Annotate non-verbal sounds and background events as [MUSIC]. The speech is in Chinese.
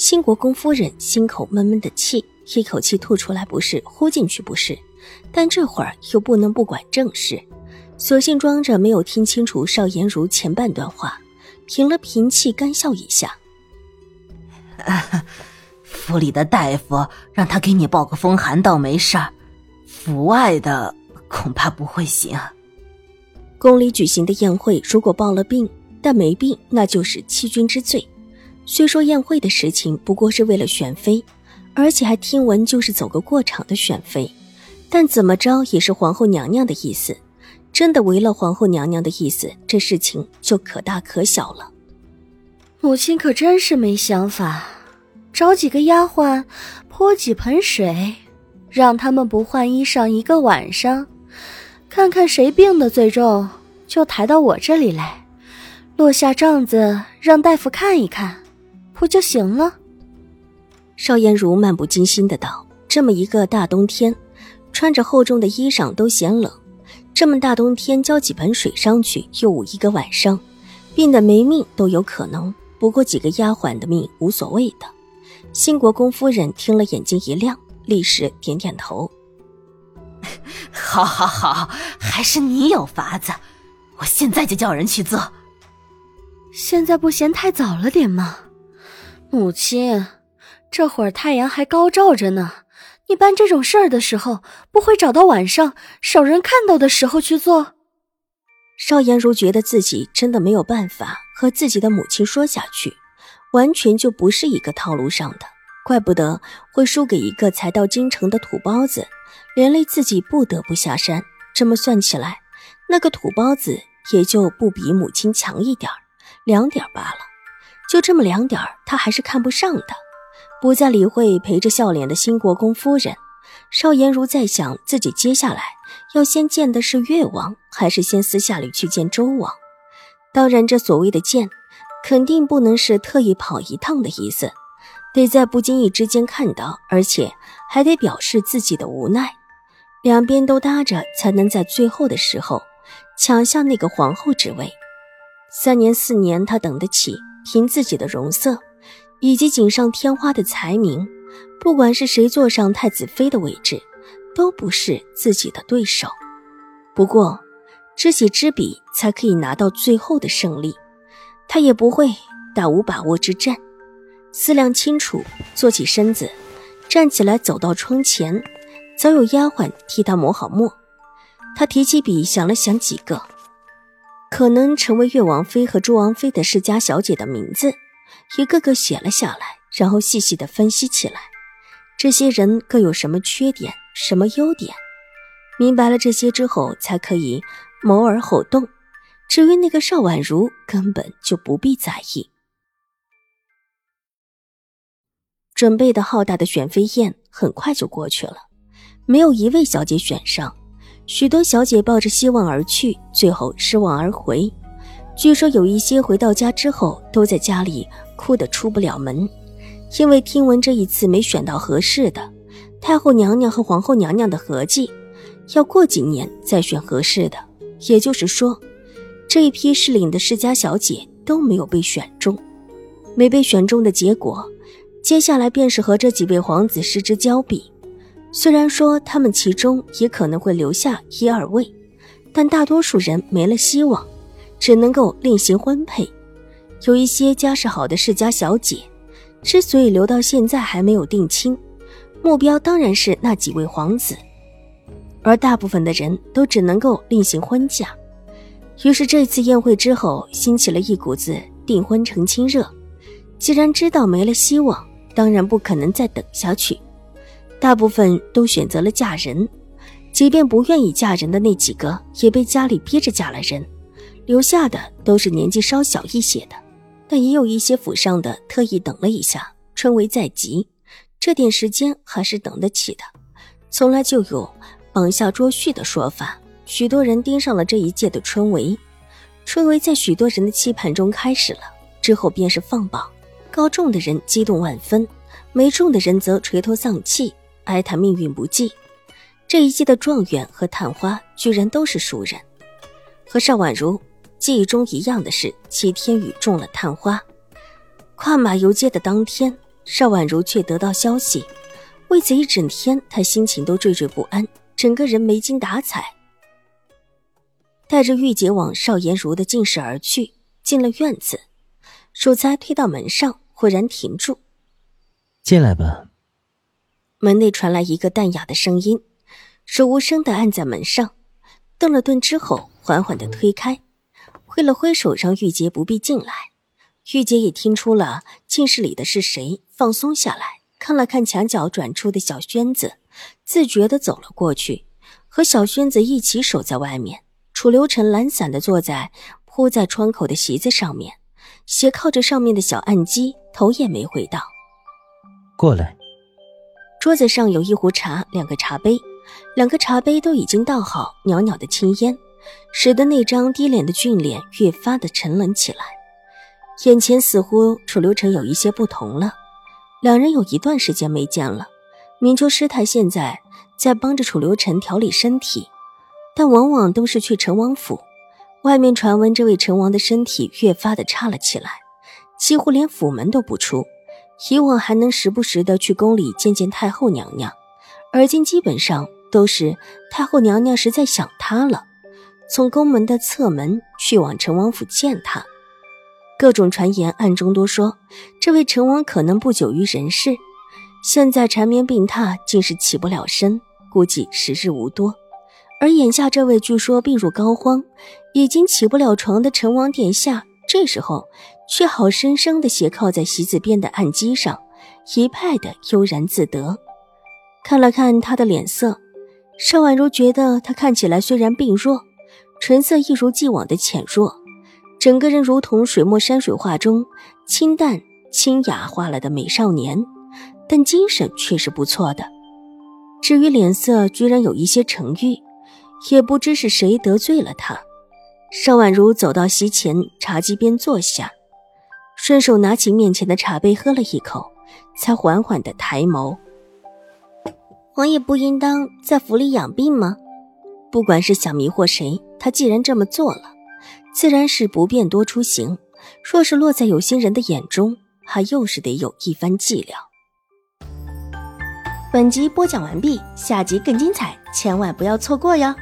新国公夫人心口闷闷的气，一口气吐出来不是，呼进去不是，但这会儿又不能不管正事，索性装着没有听清楚邵颜如前半段话，平了平气，干笑一下。府里的大夫让他给你报个风寒，倒没事儿；府外的恐怕不会行。宫里举行的宴会，如果报了病，但没病，那就是欺君之罪。虽说宴会的事情不过是为了选妃，而且还听闻就是走个过场的选妃，但怎么着也是皇后娘娘的意思。真的违了皇后娘娘的意思，这事情就可大可小了。母亲可真是没想法，找几个丫鬟泼几盆水，让他们不换衣裳一个晚上，看看谁病的最重，就抬到我这里来，落下帐子让大夫看一看。不就行了？邵颜如漫不经心的道：“这么一个大冬天，穿着厚重的衣裳都嫌冷。这么大冬天浇几盆水上去，又捂一个晚上，病得没命都有可能。不过几个丫鬟的命无所谓的。”新国公夫人听了，眼睛一亮，立时点点头：“ [LAUGHS] 好，好，好，还是你有法子。我现在就叫人去做。现在不嫌太早了点吗？”母亲，这会儿太阳还高照着呢，你办这种事儿的时候，不会找到晚上少人看到的时候去做？邵颜如觉得自己真的没有办法和自己的母亲说下去，完全就不是一个套路上的，怪不得会输给一个才到京城的土包子，连累自己不得不下山。这么算起来，那个土包子也就不比母亲强一点两点罢了。就这么两点他还是看不上的，不再理会陪着笑脸的新国公夫人。邵颜如在想，自己接下来要先见的是越王，还是先私下里去见周王？当然，这所谓的见，肯定不能是特意跑一趟的意思，得在不经意之间看到，而且还得表示自己的无奈。两边都搭着，才能在最后的时候抢下那个皇后之位。三年四年，他等得起。凭自己的容色，以及锦上添花的才名，不管是谁坐上太子妃的位置，都不是自己的对手。不过，知己知彼，才可以拿到最后的胜利。他也不会打无把握之战。思量清楚，坐起身子，站起来，走到窗前，早有丫鬟替他磨好墨。他提起笔，想了想几个。可能成为越王妃和朱王妃的世家小姐的名字，一个个写了下来，然后细细的分析起来。这些人各有什么缺点，什么优点？明白了这些之后，才可以谋而后动。至于那个邵婉如，根本就不必在意。准备的浩大的选妃宴很快就过去了，没有一位小姐选上。许多小姐抱着希望而去，最后失望而回。据说有一些回到家之后，都在家里哭得出不了门，因为听闻这一次没选到合适的。太后娘娘和皇后娘娘的合计，要过几年再选合适的。也就是说，这一批适龄的世家小姐都没有被选中。没被选中的结果，接下来便是和这几位皇子失之交臂。虽然说他们其中也可能会留下一二位，但大多数人没了希望，只能够另行婚配。有一些家世好的世家小姐，之所以留到现在还没有定亲，目标当然是那几位皇子，而大部分的人都只能够另行婚嫁。于是这次宴会之后，兴起了一股子订婚成亲热。既然知道没了希望，当然不可能再等下去。大部分都选择了嫁人，即便不愿意嫁人的那几个，也被家里逼着嫁了人，留下的都是年纪稍小一些的。但也有一些府上的特意等了一下，春闱在即，这点时间还是等得起的。从来就有绑下捉婿的说法，许多人盯上了这一届的春闱。春闱在许多人的期盼中开始了，之后便是放榜。高中的人激动万分，没中的人则垂头丧气，哀叹命运不济。这一届的状元和探花居然都是熟人，和邵婉如记忆中一样的是，齐天宇中了探花。跨马游街的当天，邵婉如却得到消息，为此一整天，她心情都惴惴不安，整个人没精打采。带着玉洁往邵颜如的进室而去，进了院子，手才推到门上，忽然停住。进来吧。门内传来一个淡雅的声音，手无声的按在门上，顿了顿之后，缓缓的推开，挥了挥手让玉洁不必进来。玉洁也听出了寝室里的是谁，放松下来，看了看墙角转出的小轩子，自觉的走了过去，和小轩子一起守在外面。楚留臣懒散的坐在铺在窗口的席子上面，斜靠着上面的小案几，头也没回，道：“过来。”桌子上有一壶茶，两个茶杯，两个茶杯都已经倒好，袅袅的青烟，使得那张低脸的俊脸越发的沉冷起来。眼前似乎楚留臣有一些不同了，两人有一段时间没见了。明秋师太现在在帮着楚留臣调理身体。但往往都是去陈王府，外面传闻这位陈王的身体越发的差了起来，几乎连府门都不出。以往还能时不时的去宫里见见太后娘娘，而今基本上都是太后娘娘实在想他了，从宫门的侧门去往陈王府见他。各种传言暗中都说，这位陈王可能不久于人世，现在缠绵病榻，竟是起不了身，估计时日无多。而眼下这位据说病入膏肓，已经起不了床的陈王殿下，这时候却好生生的斜靠在席子边的案几上，一派的悠然自得。看了看他的脸色，邵婉如觉得他看起来虽然病弱，唇色一如既往的浅弱，整个人如同水墨山水画中清淡清雅化了的美少年，但精神却是不错的。至于脸色，居然有一些沉郁。也不知是谁得罪了他，邵婉如走到席前茶几边坐下，顺手拿起面前的茶杯喝了一口，才缓缓的抬眸。王爷不应当在府里养病吗？不管是想迷惑谁，他既然这么做了，自然是不便多出行。若是落在有心人的眼中，他又是得有一番伎俩。本集播讲完毕，下集更精彩，千万不要错过哟。